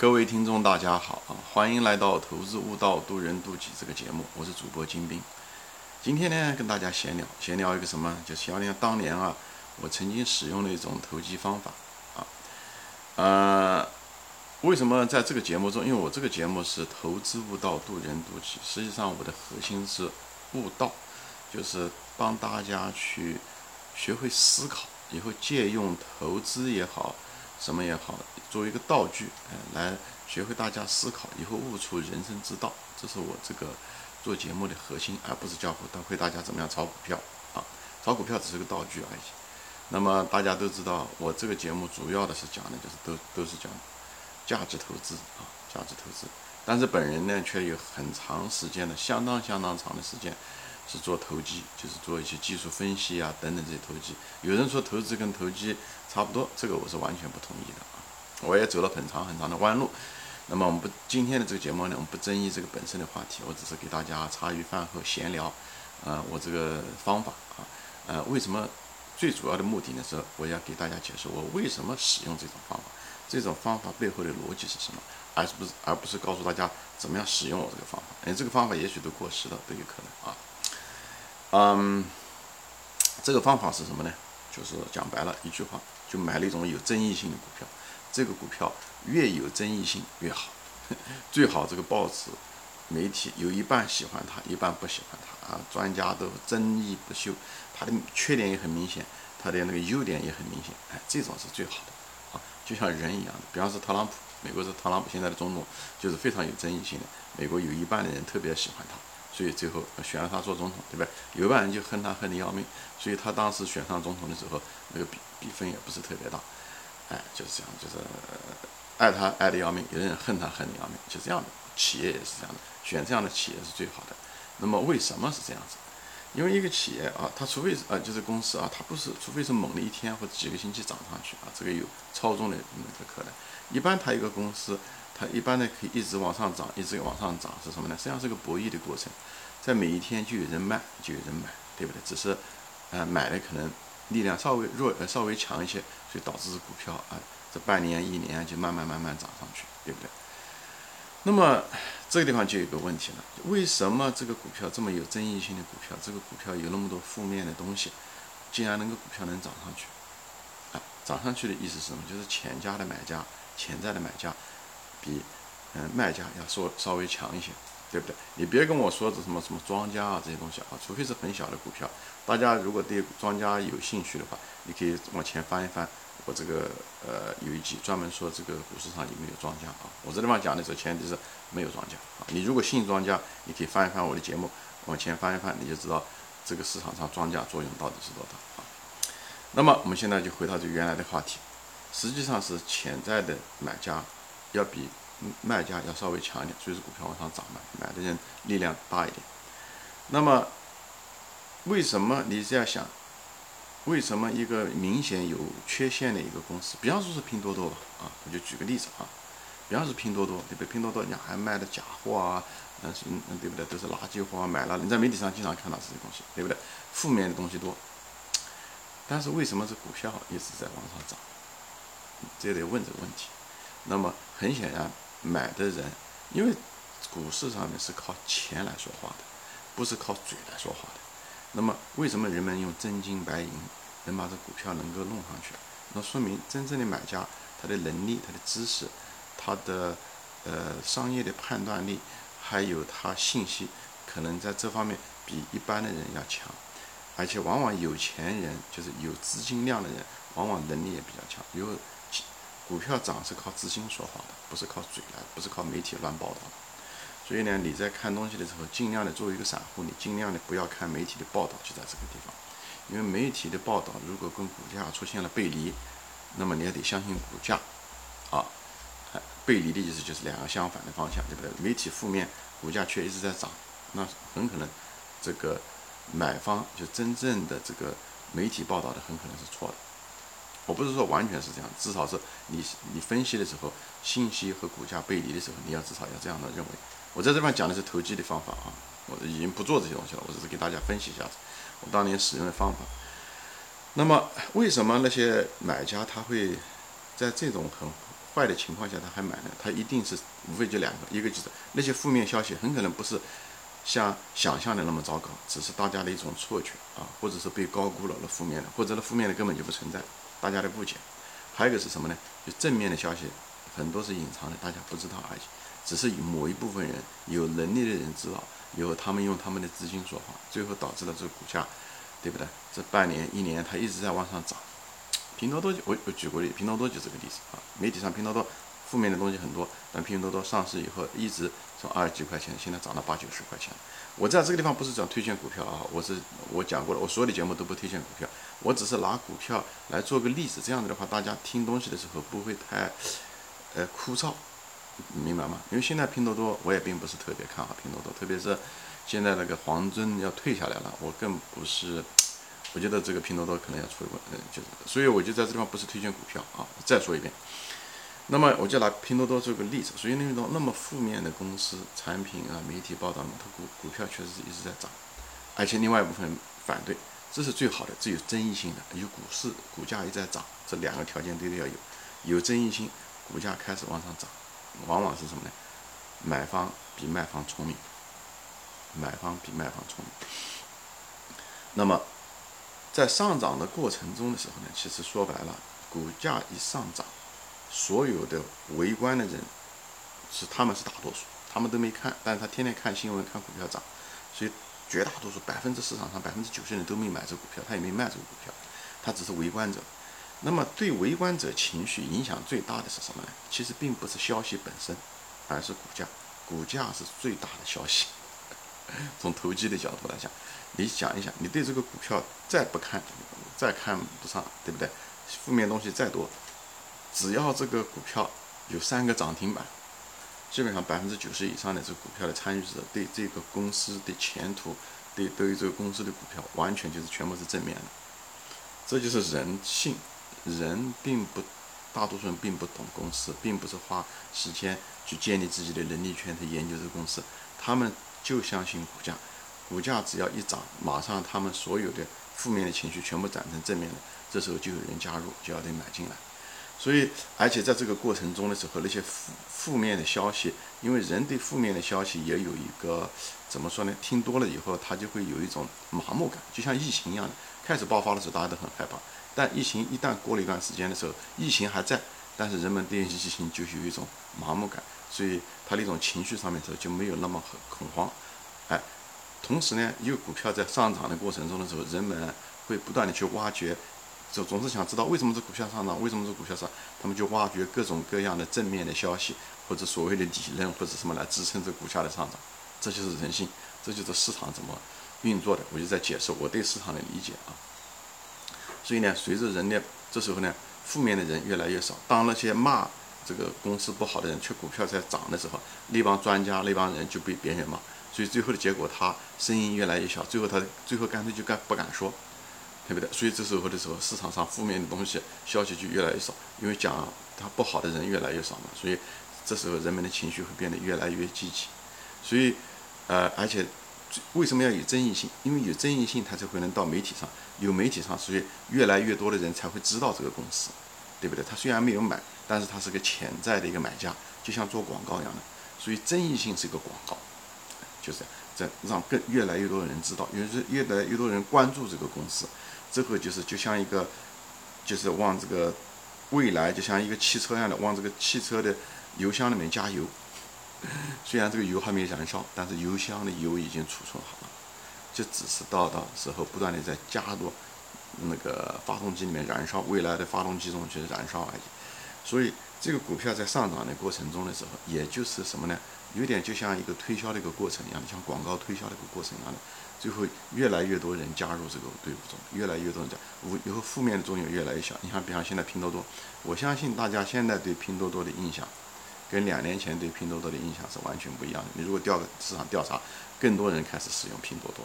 各位听众，大家好啊！欢迎来到《投资悟道，渡人渡己》这个节目，我是主播金兵。今天呢，跟大家闲聊，闲聊一个什么？就闲聊当年啊，我曾经使用的一种投机方法啊。呃，为什么在这个节目中？因为我这个节目是投资悟道，渡人渡己。实际上，我的核心是悟道，就是帮大家去学会思考，以后借用投资也好。什么也好，作为一个道具，哎，来学会大家思考，以后悟出人生之道，这是我这个做节目的核心，而不是教会大家怎么样炒股票啊，炒股票只是个道具而已。那么大家都知道，我这个节目主要的是讲的就是都都是讲价值投资啊，价值投资。但是本人呢，却有很长时间的，相当相当长的时间。是做投机，就是做一些技术分析啊等等这些投机。有人说投资跟投机差不多，这个我是完全不同意的啊！我也走了很长很长的弯路。那么我们不今天的这个节目呢，我们不争议这个本身的话题，我只是给大家茶余饭后闲聊。啊，我这个方法啊，呃，为什么最主要的目的呢？是我要给大家解释我为什么使用这种方法，这种方法背后的逻辑是什么，而是不是而不是告诉大家怎么样使用我这个方法。哎，这个方法也许都过时了，都有可能啊。嗯，这个方法是什么呢？就是讲白了一句话，就买了一种有争议性的股票。这个股票越有争议性越好，最好这个报纸、媒体有一半喜欢它，一半不喜欢它啊。专家都争议不休，它的缺点也很明显，它的那个优点也很明显。哎，这种是最好的啊，就像人一样的。比方说特朗普，美国是特朗普现在的总统，就是非常有争议性的。美国有一半的人特别喜欢他。所以最后选了他做总统，对吧？有一半人就恨他恨得要命，所以他当时选上总统的时候，那个比比分也不是特别大，哎，就是这样，就是爱他爱得要命，有的人恨他恨得要命，就这样的。企业也是这样的，选这样的企业是最好的。那么为什么是这样子？因为一个企业啊，它除非是啊，就是公司啊，它不是，除非是猛的一天或者几个星期涨上去啊，这个有操纵的那个可能。一般它一个公司。它一般呢可以一直往上涨，一直往上涨是什么呢？实际上是个博弈的过程，在每一天就有人卖，就有人买，对不对？只是，呃，买的可能力量稍微弱，呃，稍微强一些，所以导致股票啊，这半年一年就慢慢慢慢涨上去，对不对？那么这个地方就有个问题了，为什么这个股票这么有争议性的股票，这个股票有那么多负面的东西，竟然能够股票能涨上去？啊，涨上去的意思是什么？就是潜在的买家，潜在的买家。比嗯卖家要稍稍微强一些，对不对？你别跟我说这什么什么庄家啊这些东西啊，除非是很小的股票。大家如果对庄家有兴趣的话，你可以往前翻一翻，我这个呃有一集专门说这个股市上有没有庄家啊。我这地方讲的时候前提是没有庄家啊。你如果信庄家，你可以翻一翻我的节目，往前翻一翻，你就知道这个市场上庄家作用到底是多大啊。那么我们现在就回到这原来的话题，实际上是潜在的买家。要比卖家要稍微强一点，所以说股票往上涨嘛，买的人力量大一点。那么，为什么你这样想？为什么一个明显有缺陷的一个公司，比方说是拼多多吧，啊，我就举个例子啊，比方是拼多多，对不对？拼多多你还卖的假货啊，嗯是嗯对不对？都是垃圾货，啊买了你在媒体上经常看到这些东西，对不对？负面的东西多。但是为什么这股票一直在往上涨？这得问这个问题。那么很显然，买的人，因为股市上面是靠钱来说话的，不是靠嘴来说话的。那么为什么人们用真金白银能把这股票能够弄上去？那说明真正的买家，他的能力、他的知识、他的呃商业的判断力，还有他信息，可能在这方面比一般的人要强。而且往往有钱人，就是有资金量的人，往往能力也比较强。因为。股票涨是靠资金说话的，不是靠嘴来，不是靠媒体乱报道的。所以呢，你在看东西的时候，尽量的作为一个散户，你尽量的不要看媒体的报道，就在这个地方。因为媒体的报道如果跟股价出现了背离，那么你也得相信股价。啊，背离的意思就是两个相反的方向，对不对？媒体负面，股价却一直在涨，那很可能这个买方就真正的这个媒体报道的很可能是错的。我不是说完全是这样，至少是你你分析的时候，信息和股价背离的时候，你要至少要这样的认为。我在这边讲的是投机的方法啊，我已经不做这些东西了，我只是给大家分析一下子我当年使用的方法。那么为什么那些买家他会在这种很坏的情况下他还买呢？他一定是无非就两个，一个就是那些负面消息很可能不是像想象的那么糟糕，只是大家的一种错觉啊，或者是被高估了那负面的，或者那负面的根本就不存在，大家的误解。还有一个是什么呢？就正面的消息很多是隐藏的，大家不知道而已，只是某一部分人有能力的人知道，以后他们用他们的资金说话，最后导致了这个股价，对不对？这半年一年它一直在往上涨。拼多多，我我举过例，拼多多就这个例子啊。媒体上拼多多负面的东西很多，但拼多多上市以后一直从二十几块钱，现在涨到八九十块钱。我在这个地方不是讲推荐股票啊，我是我讲过了，我所有的节目都不推荐股票，我只是拿股票来做个例子，这样子的话大家听东西的时候不会太呃枯燥，明白吗？因为现在拼多多我也并不是特别看好拼多多，特别是现在那个黄峥要退下来了，我更不是。我觉得这个拼多多可能要出一个，嗯，就是，所以我就在这地方不是推荐股票啊。再说一遍，那么我就拿拼多多做个例子。所以那种那么负面的公司产品啊，媒体报道它股股票确实是一直在涨，而且另外一部分反对，这是最好的，最有争议性的，有股市股价一直在涨，这两个条件都得要有，有争议性，股价开始往上涨，往往是什么呢？买方比卖方聪明，买方比卖方聪明，那么。在上涨的过程中的时候呢，其实说白了，股价一上涨，所有的围观的人是他们是大多数，他们都没看，但是他天天看新闻看股票涨，所以绝大多数百分之市场上百分之九十人都没买这股票，他也没卖这个股票，他只是围观者。那么对围观者情绪影响最大的是什么呢？其实并不是消息本身，而是股价，股价是最大的消息。从投机的角度来讲。你想一想，你对这个股票再不看，再看不上，对不对？负面东西再多，只要这个股票有三个涨停板，基本上百分之九十以上的这个股票的参与者对这个公司的前途，对对于这个公司的股票，完全就是全部是正面的。这就是人性，人并不，大多数人并不懂公司，并不是花时间去建立自己的能力圈去研究这个公司，他们就相信股价。股价只要一涨，马上他们所有的负面的情绪全部转成正面的，这时候就有人加入，就要得买进来。所以，而且在这个过程中的时候，那些负负面的消息，因为人对负面的消息也有一个怎么说呢？听多了以后，他就会有一种麻木感，就像疫情一样的。开始爆发的时候，大家都很害怕，但疫情一旦过了一段时间的时候，疫情还在，但是人们对疫情就有一种麻木感，所以他那种情绪上面的时候就没有那么很恐慌，哎。同时呢，因为股票在上涨的过程中的时候，人们会不断的去挖掘，就总是想知道为什么这股票上涨，为什么这股票上，他们就挖掘各种各样的正面的消息，或者所谓的理论或者什么来支撑这股价的上涨，这就是人性，这就是市场怎么运作的。我就在解释我对市场的理解啊。所以呢，随着人的这时候呢，负面的人越来越少，当那些骂这个公司不好的人，却股票在涨的时候，那帮专家那帮人就被别人骂。所以最后的结果，他声音越来越小，最后他最后干脆就干不敢说，对不对？所以这时候的时候，市场上负面的东西消息就越来越少，因为讲他不好的人越来越少嘛，所以这时候人们的情绪会变得越来越积极。所以，呃，而且为什么要有争议性？因为有争议性，它才会能到媒体上，有媒体上，所以越来越多的人才会知道这个公司，对不对？他虽然没有买，但是他是个潜在的一个买家，就像做广告一样的。所以争议性是一个广告。就是在让更越来越多的人知道，越是越来越多人关注这个公司，这个就是就像一个，就是往这个未来就像一个汽车一样的往这个汽车的油箱里面加油。虽然这个油还没燃烧，但是油箱的油已经储存好了，就只是到到时候不断的在加入那个发动机里面燃烧，未来的发动机中去燃烧而已。所以这个股票在上涨的过程中的时候，也就是什么呢？有点就像一个推销的一个过程一样，像广告推销的一个过程一样的，最后越来越多人加入这个队伍中，越来越多人加，无以后负面的作用越来越小。你看，比方现在拼多多，我相信大家现在对拼多多的印象，跟两年前对拼多多的印象是完全不一样的。你如果调市场调查，更多人开始使用拼多多，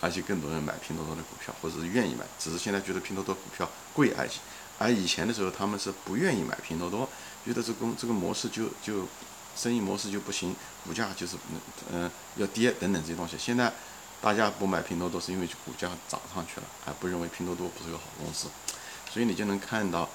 而且更多人买拼多多的股票，或者是愿意买，只是现在觉得拼多多股票贵而已。而以前的时候，他们是不愿意买拼多多，觉得这公这个模式就就。生意模式就不行，股价就是嗯要跌等等这些东西。现在大家不买拼多多，是因为股价涨上去了，还不认为拼多多不是个好公司。所以你就能看到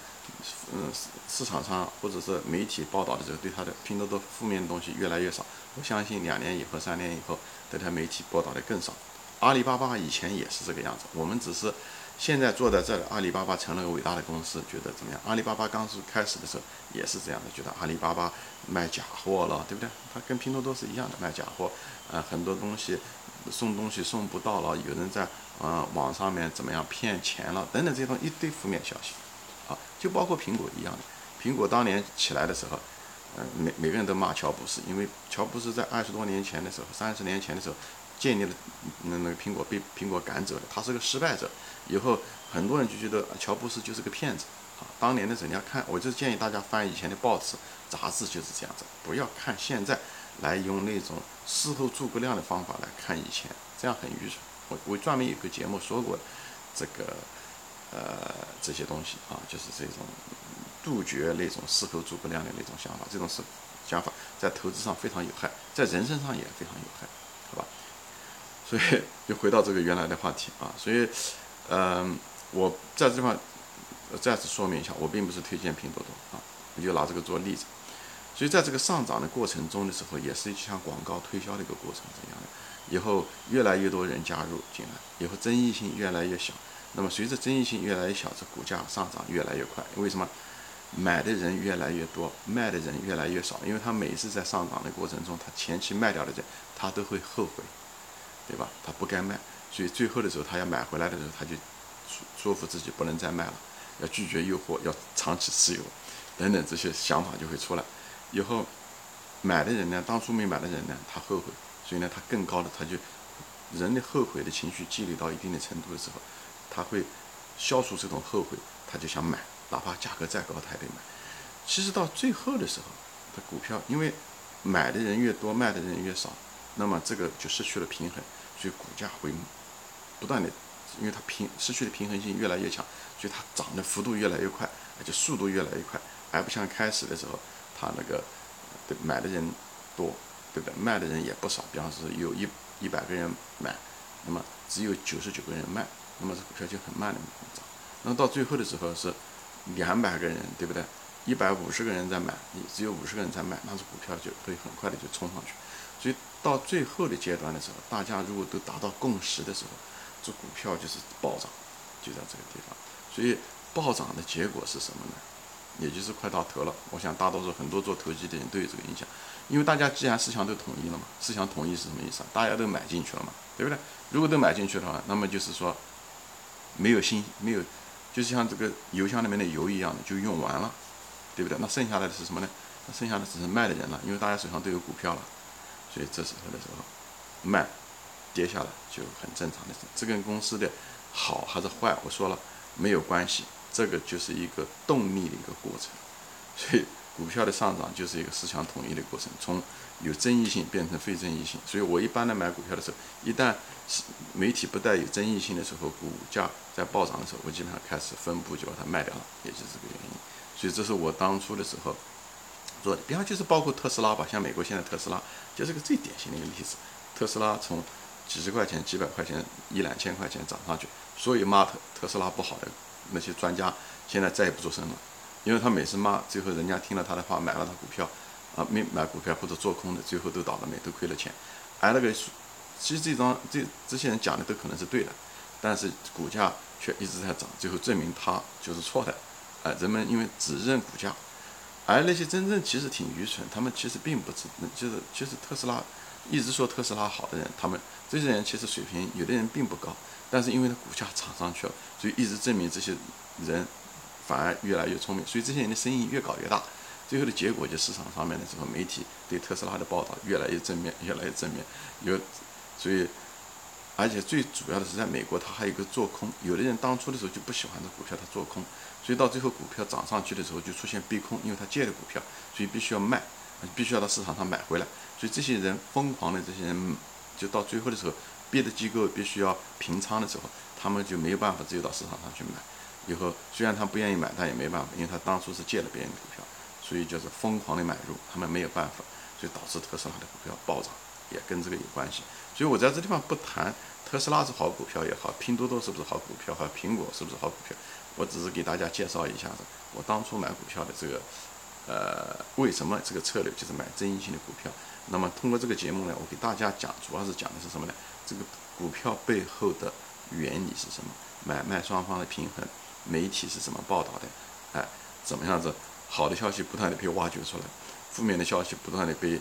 嗯，市场上或者是媒体报道的时候，对它的拼多多负面的东西越来越少。我相信两年以后、三年以后，对它媒体报道的更少。阿里巴巴以前也是这个样子，我们只是现在坐在这里，阿里巴巴成了个伟大的公司，觉得怎么样？阿里巴巴刚是开始的时候也是这样的，觉得阿里巴巴卖假货了，对不对？它跟拼多多是一样的，卖假货，呃，很多东西送东西送不到了，有人在呃网上面怎么样骗钱了，等等这种一堆负面消息。啊，就包括苹果一样的，苹果当年起来的时候，嗯，每每个人都骂乔布斯，因为乔布斯在二十多年前的时候，三十年前的时候，建立了那那个苹果被苹果赶走了，他是个失败者。以后很多人就觉得乔布斯就是个骗子。啊，当年的时候你要看，我就建议大家翻以前的报纸、杂志，就是这样子，不要看现在来用那种事后诸葛亮的方法来看以前，这样很愚蠢。我我专门有个节目说过这个。呃，这些东西啊，就是这种杜绝那种事后诸葛亮的那种想法，这种是想法在投资上非常有害，在人身上也非常有害，好吧？所以就回到这个原来的话题啊，所以，嗯，我在这地方再次说明一下，我并不是推荐拼多多啊，我就拿这个做例子。所以在这个上涨的过程中的时候，也是像广告推销的一个过程这样的，以后越来越多人加入进来，以后争议性越来越小。那么随着争议性越来越小，这股价上涨越来越快。为什么？买的人越来越多，卖的人越来越少。因为他每次在上涨的过程中，他前期卖掉的人，他都会后悔，对吧？他不该卖，所以最后的时候，他要买回来的时候，他就说服自己不能再卖了，要拒绝诱惑，要长期持有，等等这些想法就会出来。以后买的人呢，当初没买的人呢，他后悔，所以呢，他更高的，他就人的后悔的情绪积累到一定的程度的时候。他会消除这种后悔，他就想买，哪怕价格再高，他也得买。其实到最后的时候，他股票因为买的人越多，卖的人越少，那么这个就失去了平衡，所以股价会不断的，因为它平失去的平衡性越来越强，所以它涨的幅度越来越快，而且速度越来越快，而不像开始的时候，它那个对买的人多，对不对？卖的人也不少，比方说有一一百个人买，那么只有九十九个人卖。那么这股票就很慢的涨，那么到最后的时候是两百个人，对不对？一百五十个人在买，你只有五十个人在卖，那这股票就会很快的就冲上去。所以到最后的阶段的时候，大家如果都达到共识的时候，这股票就是暴涨，就在这个地方。所以暴涨的结果是什么呢？也就是快到头了。我想大多数很多做投机的人都有这个印象，因为大家既然思想都统一了嘛，思想统一是什么意思啊？大家都买进去了嘛，对不对？如果都买进去的话，那么就是说。没有新，没有，就是像这个油箱里面的油一样的，就用完了，对不对？那剩下来的是什么呢？那剩下的只是卖的人了，因为大家手上都有股票了，所以这时候的时候卖，跌下来就很正常的事。这跟公司的好还是坏，我说了没有关系，这个就是一个动力的一个过程，所以。股票的上涨就是一个思想统一的过程，从有争议性变成非争议性。所以我一般的买股票的时候，一旦媒体不带有争议性的时候，股价在暴涨的时候，我基本上开始分步就把它卖掉了，也就是这个原因。所以这是我当初的时候做的。比方就是包括特斯拉吧，像美国现在特斯拉就是个最典型的一个例子。特斯拉从几十块钱、几百块钱、一两千块钱涨上去，所以骂特特斯拉不好的那些专家，现在再也不做声了。因为他每次骂，最后人家听了他的话买了他股票，啊，没买股票或者做空的，最后都倒了霉，都亏了钱。而那个，其实这张这这些人讲的都可能是对的，但是股价却一直在涨，最后证明他就是错的。啊，人们因为只认股价，而那些真正其实挺愚蠢，他们其实并不知，就是其实特斯拉一直说特斯拉好的人，他们这些人其实水平有的人并不高，但是因为他股价涨上去了，所以一直证明这些人。反而越来越聪明，所以这些人的生意越搞越大，最后的结果就市场上面的这个媒体对特斯拉的报道越来越正面，越来越正面。有，所以，而且最主要的是在美国，它还有一个做空。有的人当初的时候就不喜欢这股票，他做空，所以到最后股票涨上去的时候就出现逼空，因为他借的股票，所以必须要卖，必须要到市场上买回来。所以这些人疯狂的这些人，就到最后的时候，别的机构必须要平仓的时候，他们就没有办法，只有到市场上去买。以后虽然他不愿意买，但也没办法，因为他当初是借了别人的股票，所以就是疯狂的买入，他们没有办法，所以导致特斯拉的股票暴涨，也跟这个有关系。所以我在这地方不谈特斯拉是好股票也好，拼多多是不是好股票，和苹果是不是好股票，我只是给大家介绍一下子我当初买股票的这个，呃，为什么这个策略就是买争议性的股票。那么通过这个节目呢，我给大家讲，主要是讲的是什么呢？这个股票背后的原理是什么？买卖双方的平衡，媒体是怎么报道的？哎，怎么样子？好的消息不断的被挖掘出来，负面的消息不断的被，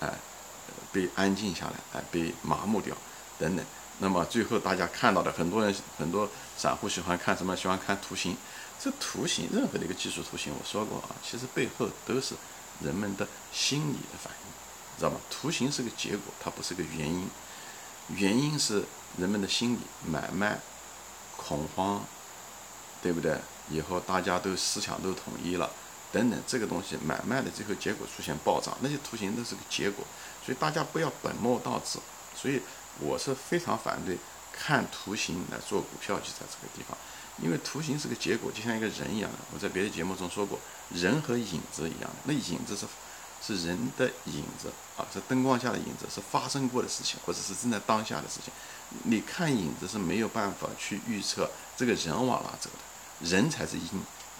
哎，被安静下来，哎，被麻木掉，等等。那么最后大家看到的，很多人很多散户喜欢看什么？喜欢看图形。这图形，任何的一个技术图形，我说过啊，其实背后都是人们的心理的反应，知道吗？图形是个结果，它不是个原因。原因是人们的心理，买卖、恐慌，对不对？以后大家都思想都统一了，等等，这个东西买卖的最后结果出现暴涨，那些图形都是个结果，所以大家不要本末倒置。所以我是非常反对看图形来做股票，就在这个地方，因为图形是个结果，就像一个人一样的。我在别的节目中说过，人和影子一样，那影子是是人的影子啊，是灯光下的影子，是发生过的事情，或者是正在当下的事情。你看影子是没有办法去预测这个人往哪走的，人才是因，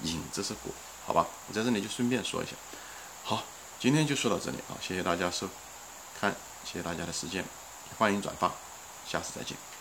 影子是果，好吧？我在这里就顺便说一下。好，今天就说到这里啊，谢谢大家收看，谢谢大家的时间。欢迎转发，下次再见。